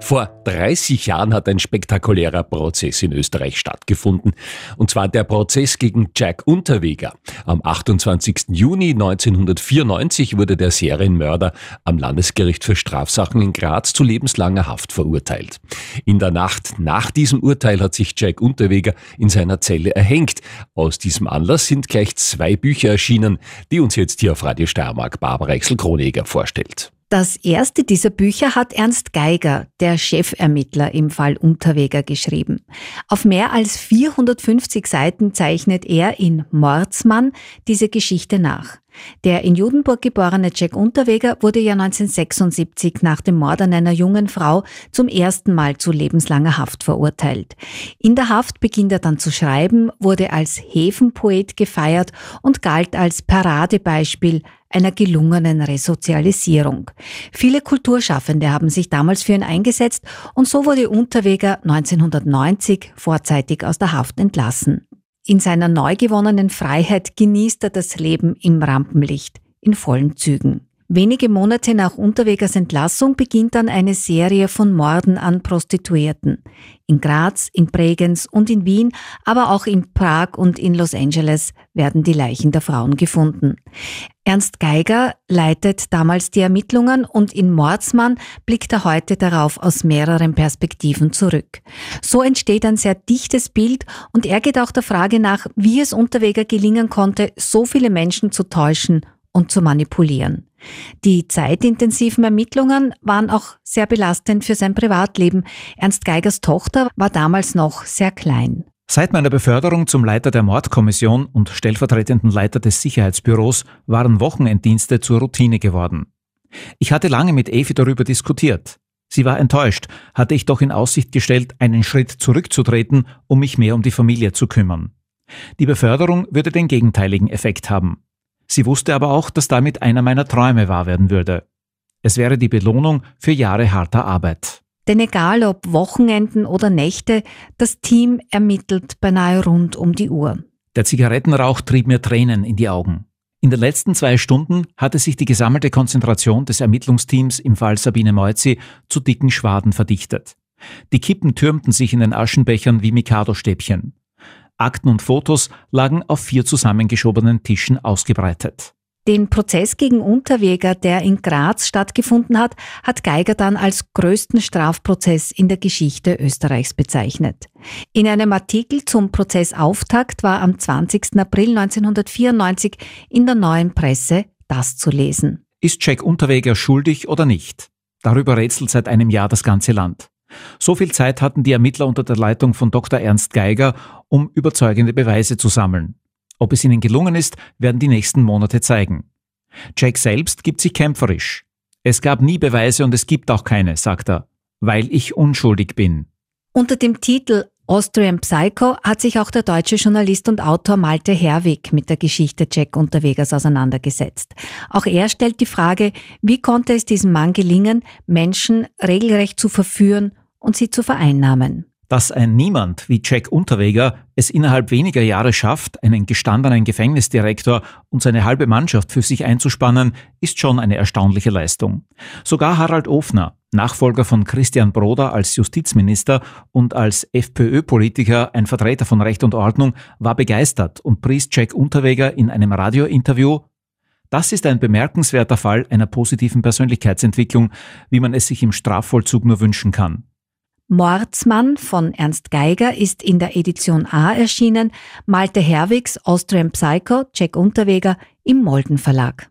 Vor 30 Jahren hat ein spektakulärer Prozess in Österreich stattgefunden. Und zwar der Prozess gegen Jack Unterweger. Am 28. Juni 1994 wurde der Serienmörder am Landesgericht für Strafsachen in Graz zu lebenslanger Haft verurteilt. In der Nacht nach diesem Urteil hat sich Jack Unterweger in seiner Zelle erhängt. Aus diesem Anlass sind gleich zwei Bücher erschienen, die uns jetzt hier auf Radio Steiermark Barbara Exel-Kroneger vorstellt. Das erste dieser Bücher hat Ernst Geiger, der Chefermittler im Fall Unterweger, geschrieben. Auf mehr als 450 Seiten zeichnet er in Mordsmann diese Geschichte nach. Der in Judenburg geborene Jack Unterweger wurde ja 1976 nach dem Mord an einer jungen Frau zum ersten Mal zu lebenslanger Haft verurteilt. In der Haft beginnt er dann zu schreiben, wurde als Häfenpoet gefeiert und galt als Paradebeispiel einer gelungenen Resozialisierung. Viele Kulturschaffende haben sich damals für ihn eingesetzt und so wurde Unterweger 1990 vorzeitig aus der Haft entlassen. In seiner neu gewonnenen Freiheit genießt er das Leben im Rampenlicht in vollen Zügen. Wenige Monate nach Unterwegers Entlassung beginnt dann eine Serie von Morden an Prostituierten. In Graz, in Bregenz und in Wien, aber auch in Prag und in Los Angeles werden die Leichen der Frauen gefunden. Ernst Geiger leitet damals die Ermittlungen und in Mordsmann blickt er heute darauf aus mehreren Perspektiven zurück. So entsteht ein sehr dichtes Bild und er geht auch der Frage nach, wie es Unterweger gelingen konnte, so viele Menschen zu täuschen und zu manipulieren. Die zeitintensiven Ermittlungen waren auch sehr belastend für sein Privatleben. Ernst Geigers Tochter war damals noch sehr klein. Seit meiner Beförderung zum Leiter der Mordkommission und stellvertretenden Leiter des Sicherheitsbüros waren Wochenenddienste zur Routine geworden. Ich hatte lange mit Evi darüber diskutiert. Sie war enttäuscht, hatte ich doch in Aussicht gestellt, einen Schritt zurückzutreten, um mich mehr um die Familie zu kümmern. Die Beförderung würde den gegenteiligen Effekt haben. Sie wusste aber auch, dass damit einer meiner Träume wahr werden würde. Es wäre die Belohnung für Jahre harter Arbeit. Denn egal ob Wochenenden oder Nächte, das Team ermittelt beinahe rund um die Uhr. Der Zigarettenrauch trieb mir Tränen in die Augen. In den letzten zwei Stunden hatte sich die gesammelte Konzentration des Ermittlungsteams im Fall Sabine Moizzi zu dicken Schwaden verdichtet. Die Kippen türmten sich in den Aschenbechern wie Mikado-Stäbchen. Akten und Fotos lagen auf vier zusammengeschobenen Tischen ausgebreitet. Den Prozess gegen Unterweger, der in Graz stattgefunden hat, hat Geiger dann als größten Strafprozess in der Geschichte Österreichs bezeichnet. In einem Artikel zum Prozessauftakt war am 20. April 1994 in der neuen Presse das zu lesen. Ist Jack Unterweger schuldig oder nicht? Darüber rätselt seit einem Jahr das ganze Land. So viel Zeit hatten die Ermittler unter der Leitung von Dr. Ernst Geiger, um überzeugende Beweise zu sammeln. Ob es ihnen gelungen ist, werden die nächsten Monate zeigen. Jack selbst gibt sich kämpferisch. Es gab nie Beweise und es gibt auch keine, sagt er, weil ich unschuldig bin. Unter dem Titel Austrian Psycho hat sich auch der deutsche Journalist und Autor Malte Herwig mit der Geschichte Jack Unterwegers auseinandergesetzt. Auch er stellt die Frage, wie konnte es diesem Mann gelingen, Menschen regelrecht zu verführen und sie zu vereinnahmen. Dass ein Niemand wie Jack Unterweger es innerhalb weniger Jahre schafft, einen gestandenen Gefängnisdirektor und seine halbe Mannschaft für sich einzuspannen, ist schon eine erstaunliche Leistung. Sogar Harald Ofner, Nachfolger von Christian Broder als Justizminister und als FPÖ-Politiker, ein Vertreter von Recht und Ordnung, war begeistert und pries Jack Unterweger in einem Radiointerview das ist ein bemerkenswerter Fall einer positiven Persönlichkeitsentwicklung, wie man es sich im Strafvollzug nur wünschen kann. Mordsmann von Ernst Geiger ist in der Edition A erschienen, Malte Herwigs Austrian Psycho, Jack Unterweger im Molden Verlag.